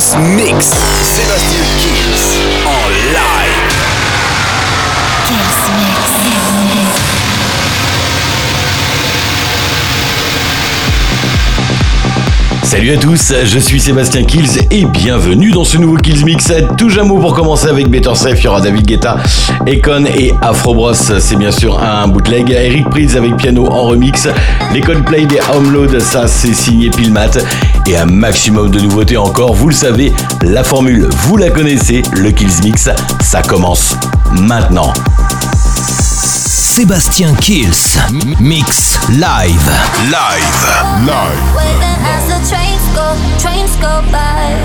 Mix. Sébastien Kills Salut à tous, je suis Sébastien Kills et bienvenue dans ce nouveau Kills Mix. Tout jamais pour commencer avec Better Safe, il y aura David Guetta, Econ et Afro Bros. C'est bien sûr un bootleg. Eric Prydz avec piano en remix. Les Coldplay des Homeload, ça c'est signé Pilmat. Et un maximum de nouveautés encore. Vous le savez, la formule, vous la connaissez. Le Kills Mix, ça commence maintenant. Sébastien Kills Mix Live. Live. Live. Waiting as the trains go, trains go by.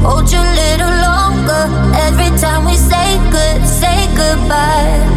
Hold you a little longer every time we say good, say goodbye.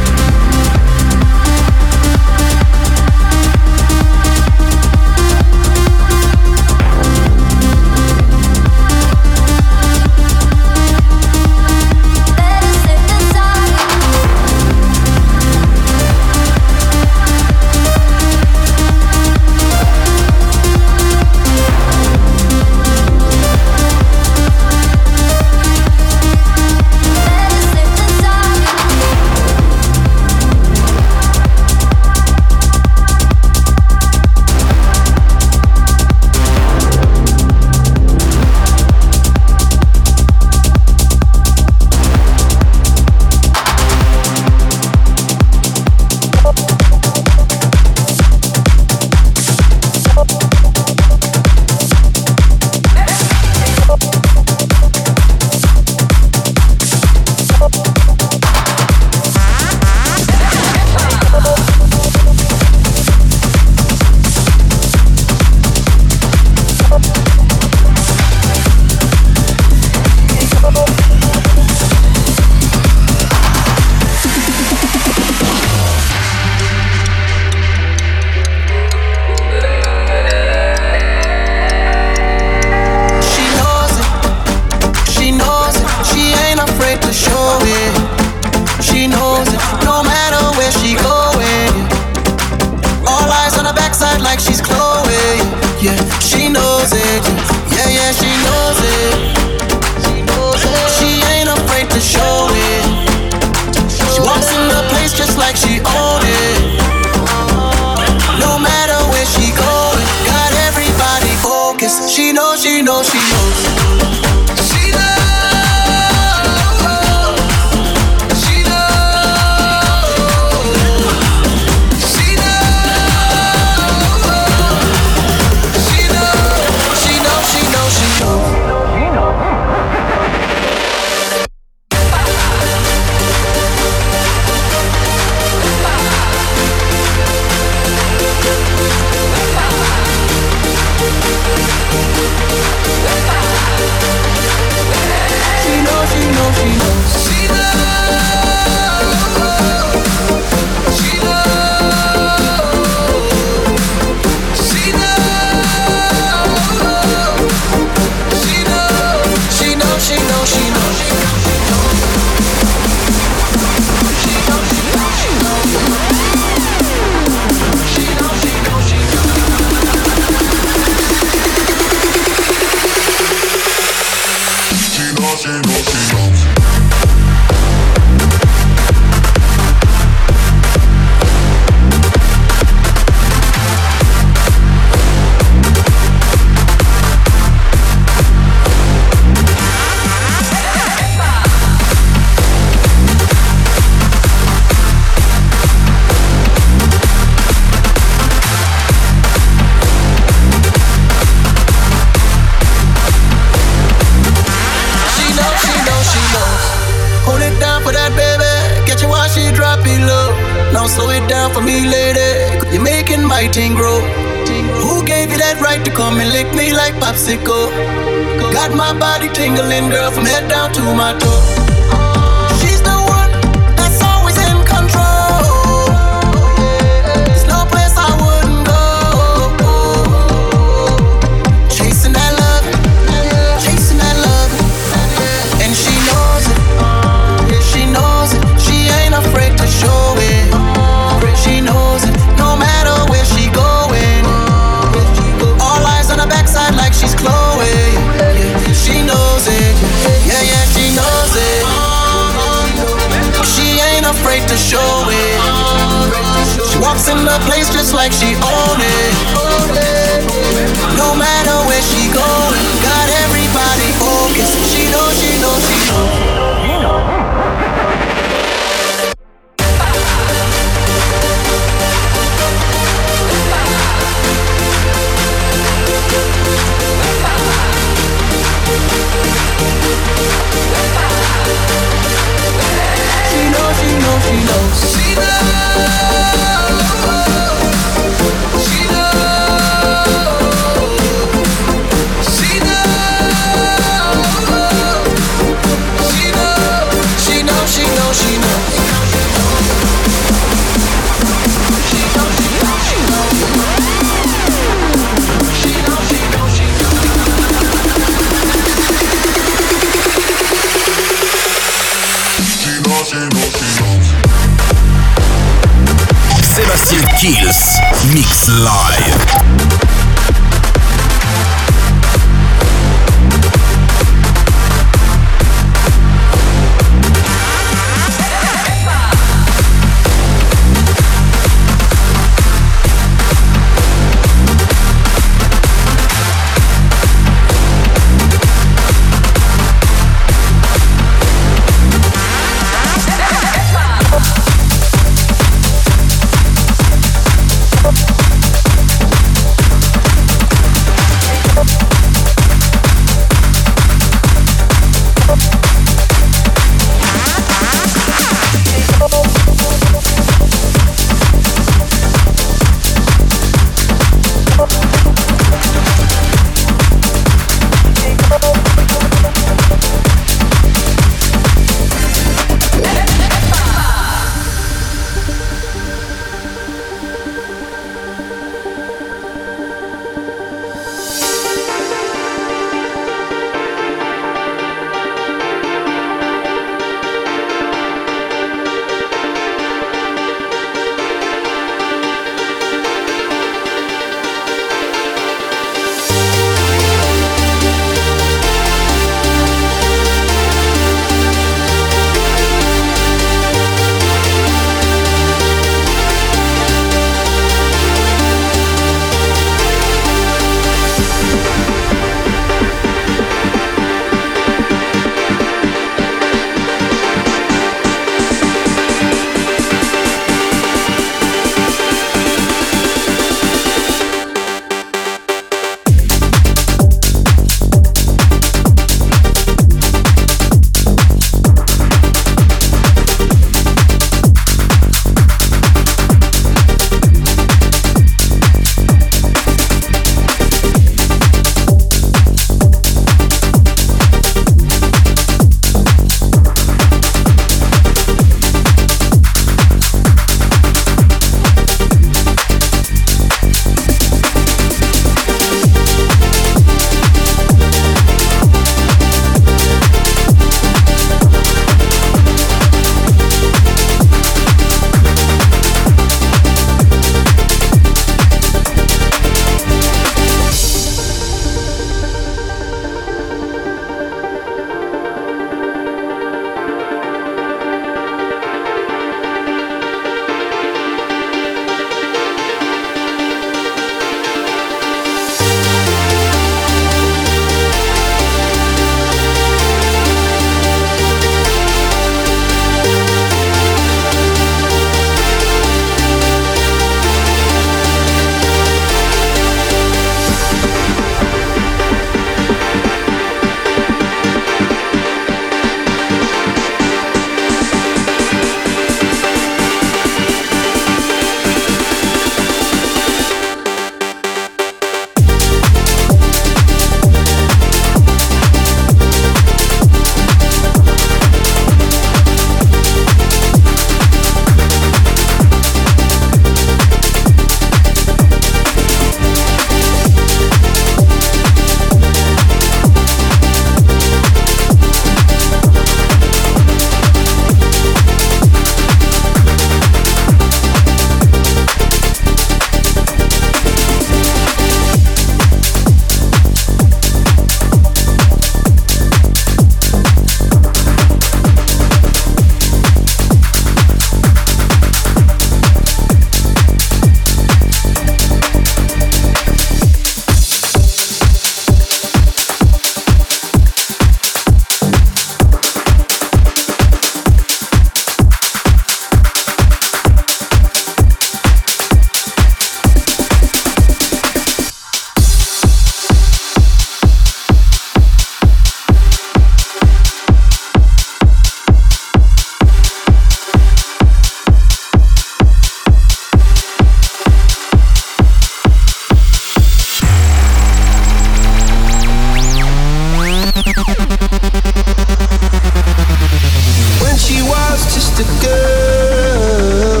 a girl,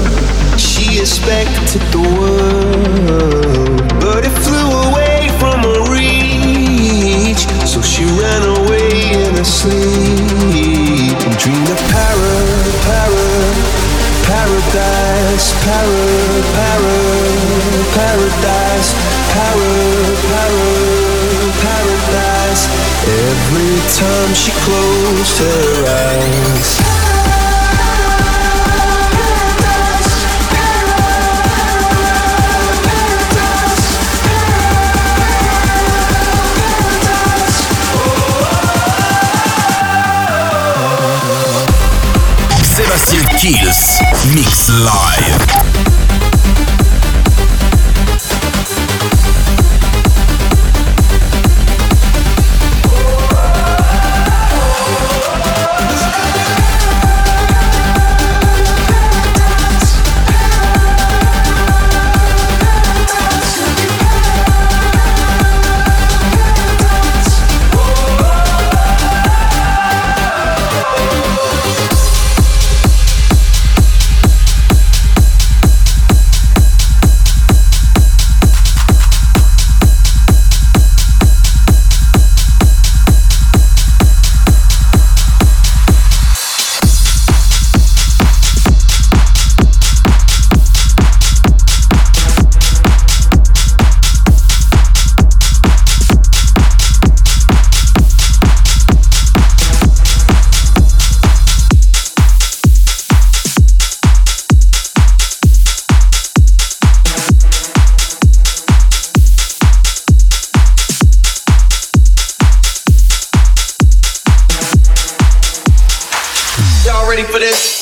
she expected the world, but it flew away from her reach. So she ran away in her sleep and dreamed of para, para, paradise, para, para, paradise, para, para, paradise. Every time she closed her eyes. Mix Live. for this.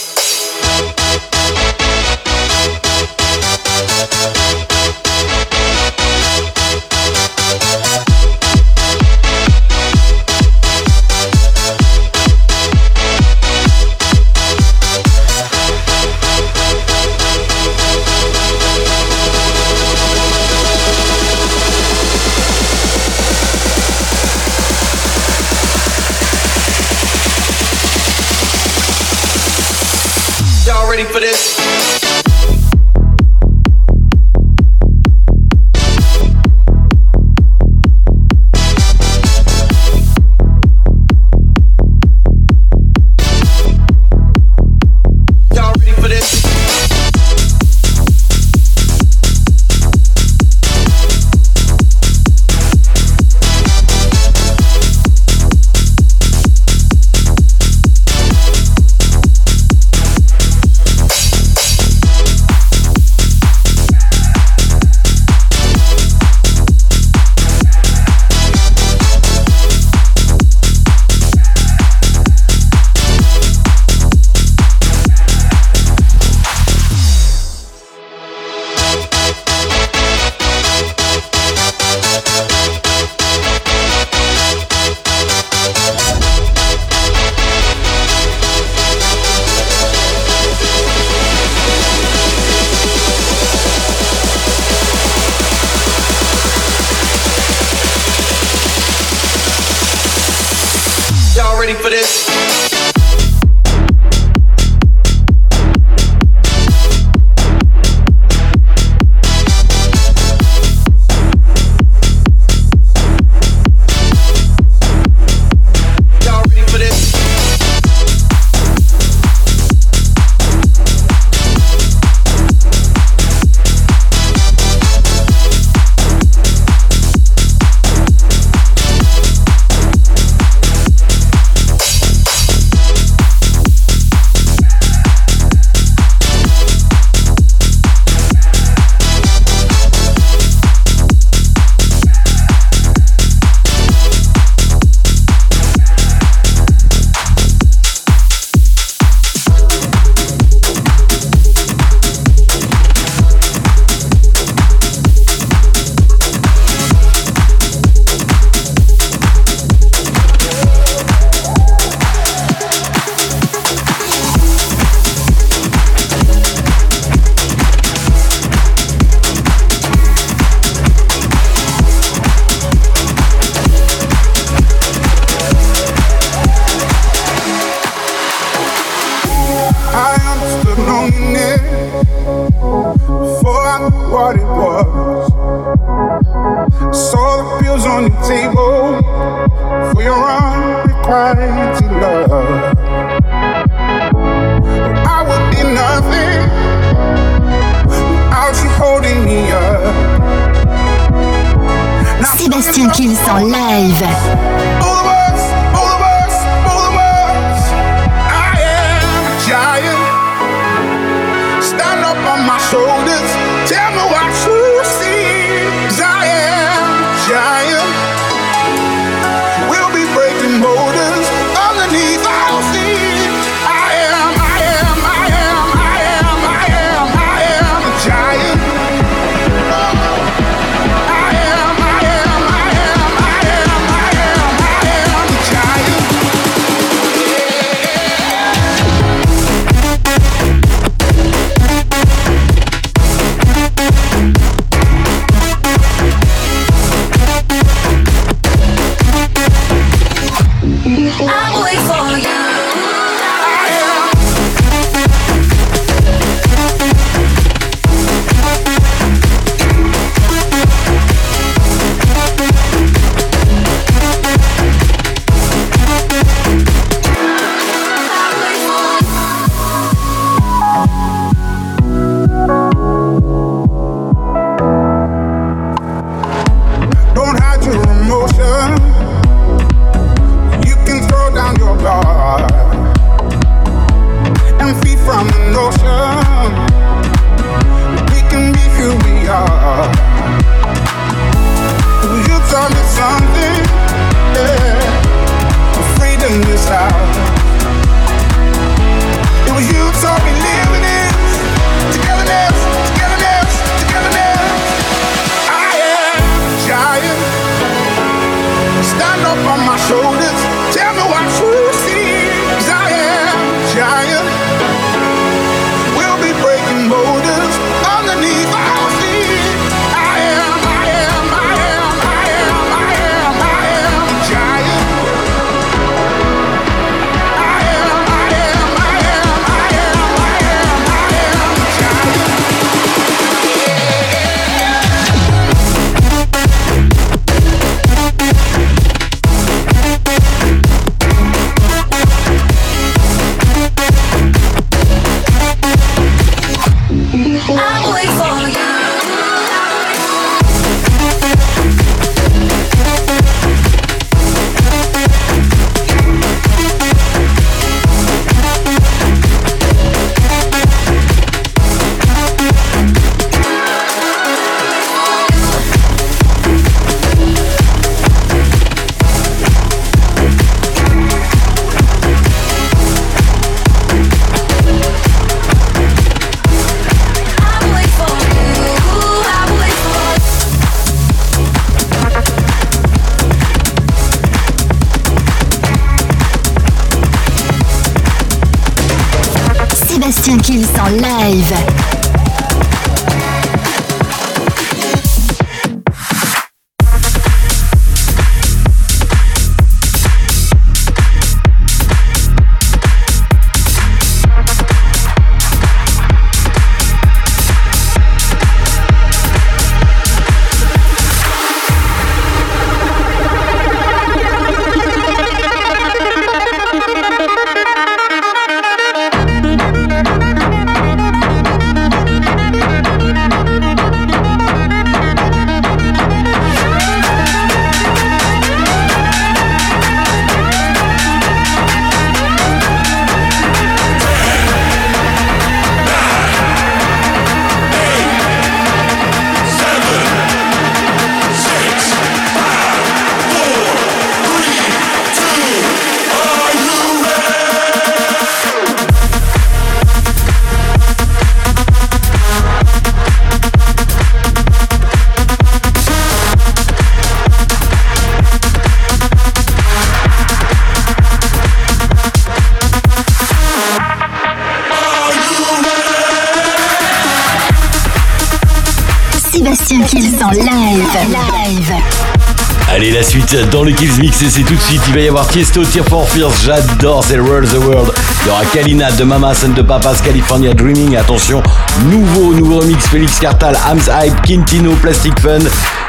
dans le Kills Mix et c'est tout de suite. Il va y avoir Tiesto, Tear for Fears, j'adore, c'est World the World. Il y aura Kalina, de Mamas and de Papas, California Dreaming, attention, nouveau, nouveau remix, Félix Cartal, Hams Hype, Quintino, Plastic Fun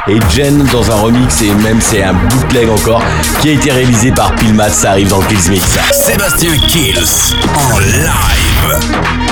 et Jen dans un remix et même c'est un bootleg encore qui a été réalisé par Pilmat, ça arrive dans le Kills Mix. Sébastien Kills en live.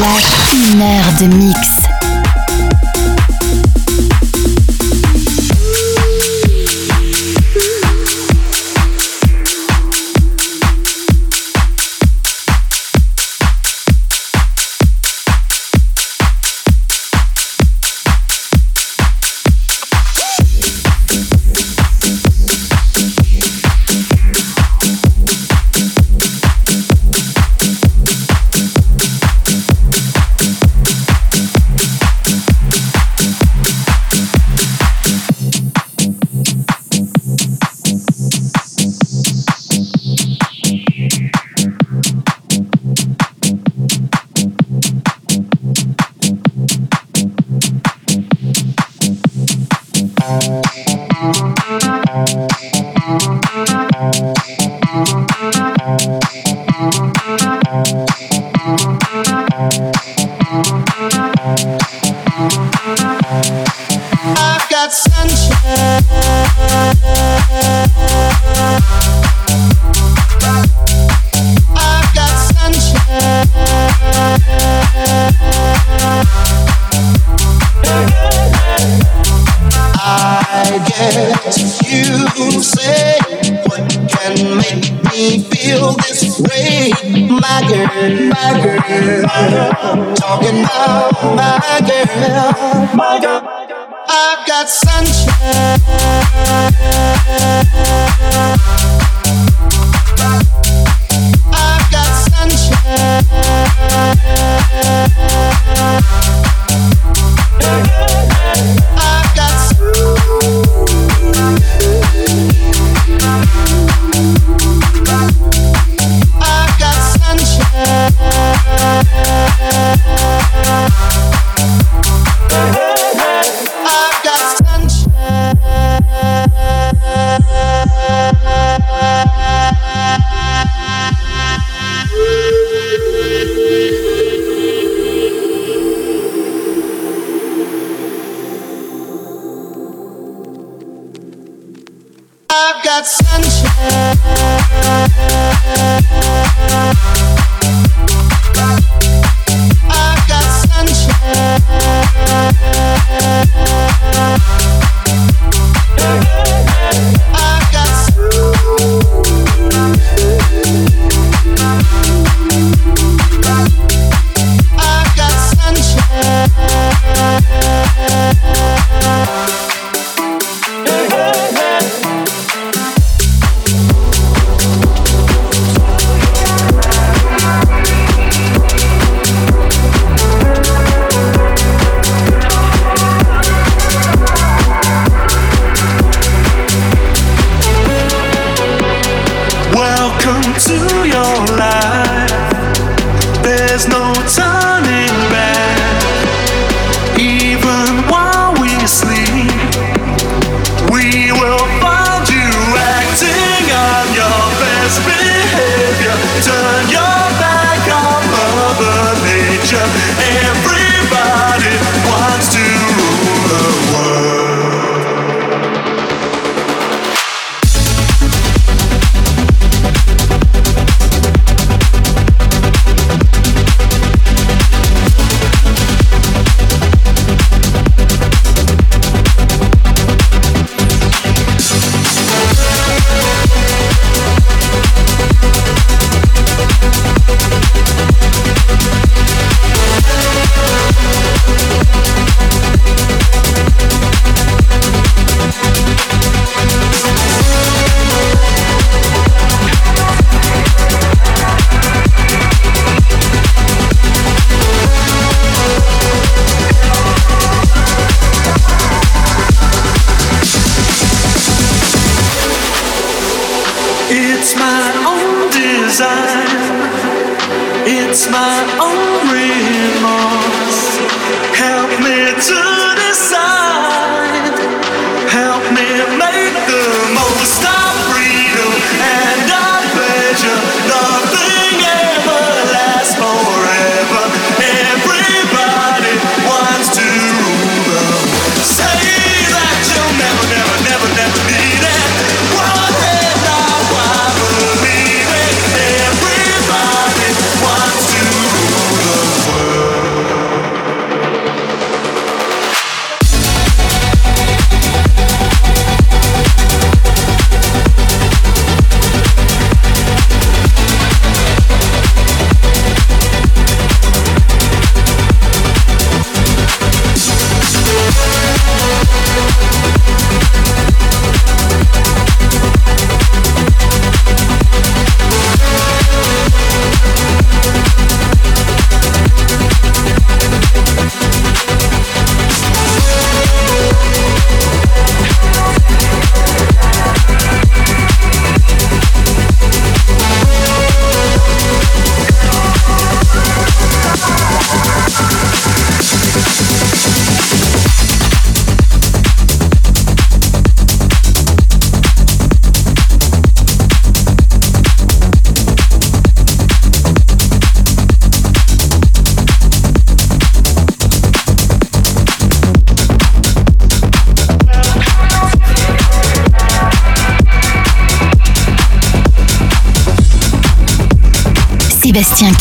Lâche une heure de mix.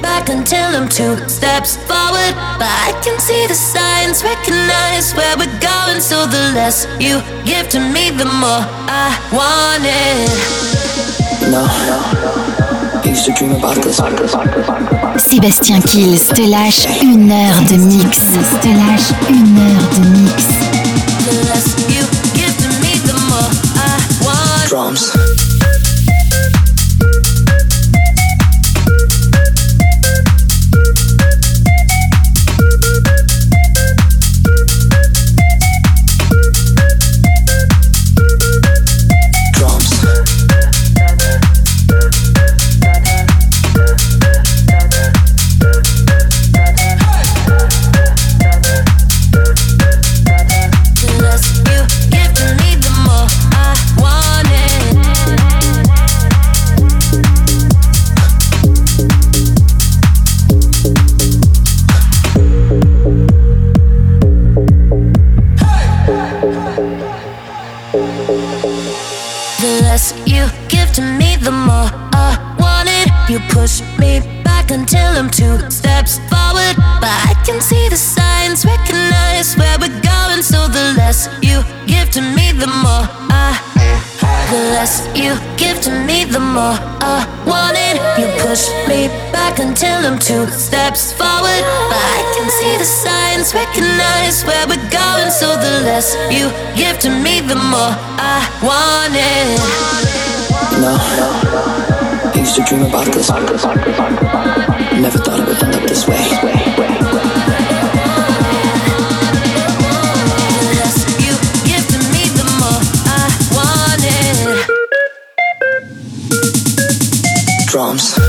back until I'm two steps forward. But I can see the signs, recognize where we're going. So the less you give to me, the more I want it. No. Sébastien Kills te lâche une heure de mix. Te lâche une heure de mix. more I want it. No, no. I used to dream about this. Never thought it would end up this way. Drums.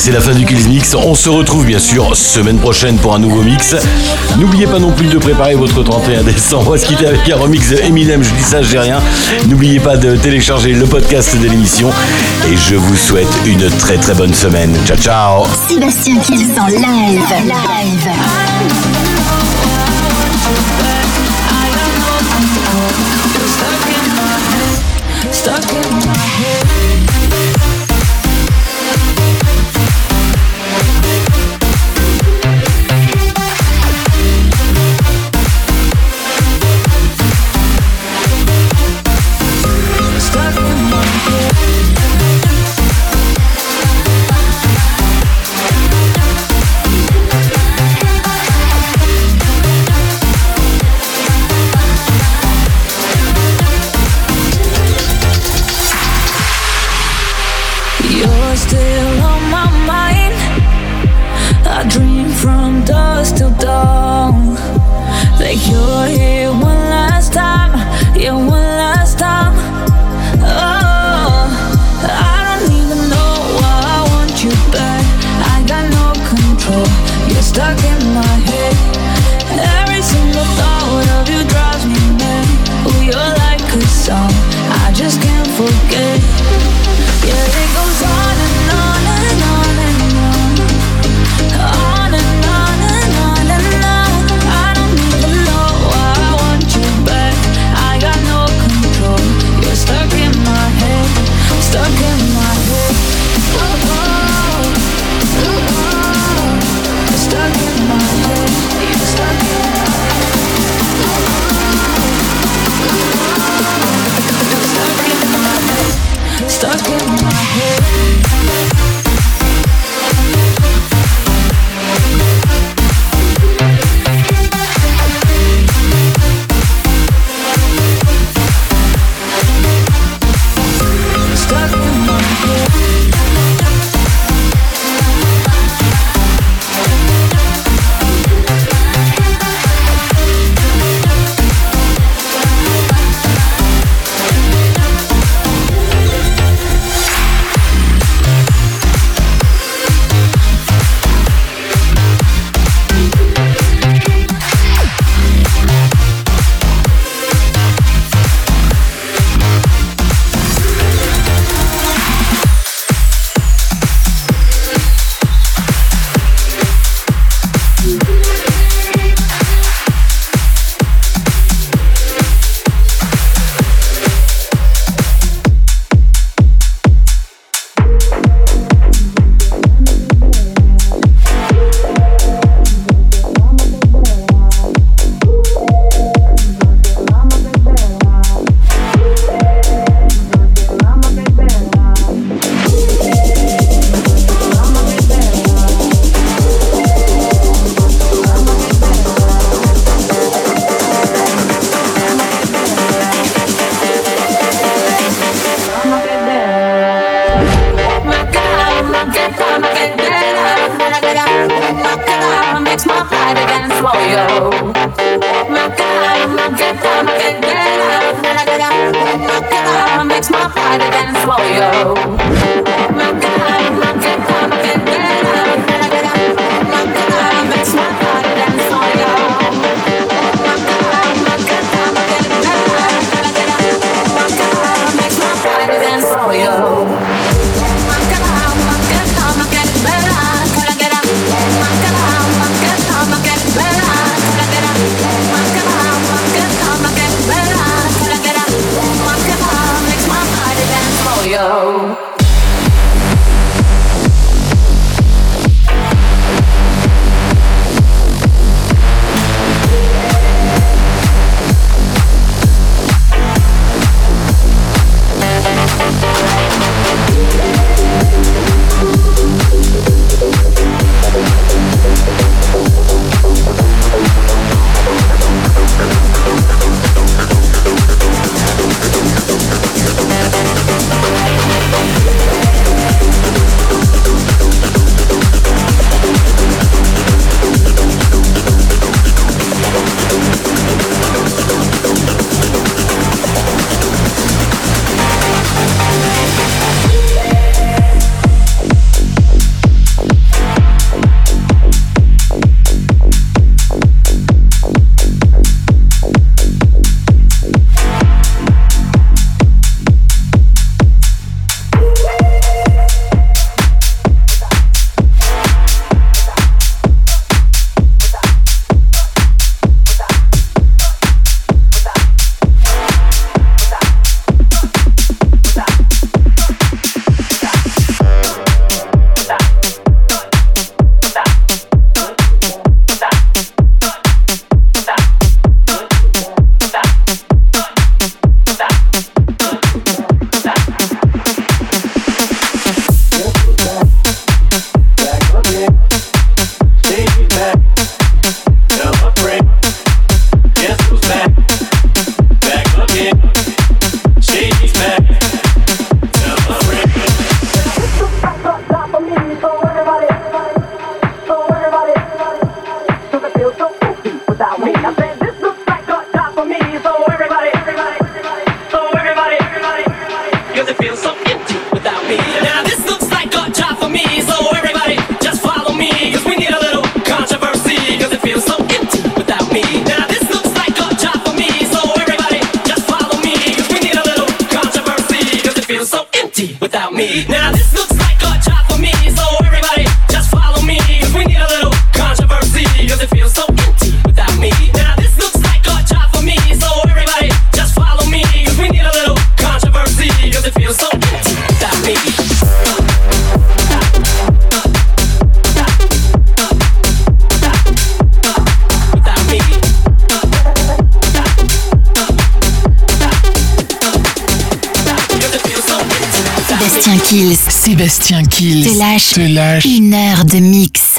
c'est la fin du Kills Mix. On se retrouve bien sûr semaine prochaine pour un nouveau mix. N'oubliez pas non plus de préparer votre 31 décembre. On va se quitter avec un remix de Eminem. Je dis ça, je rien. N'oubliez pas de télécharger le podcast de l'émission. Et je vous souhaite une très très bonne semaine. Ciao ciao. Sébastien Kills en live. I just can't forget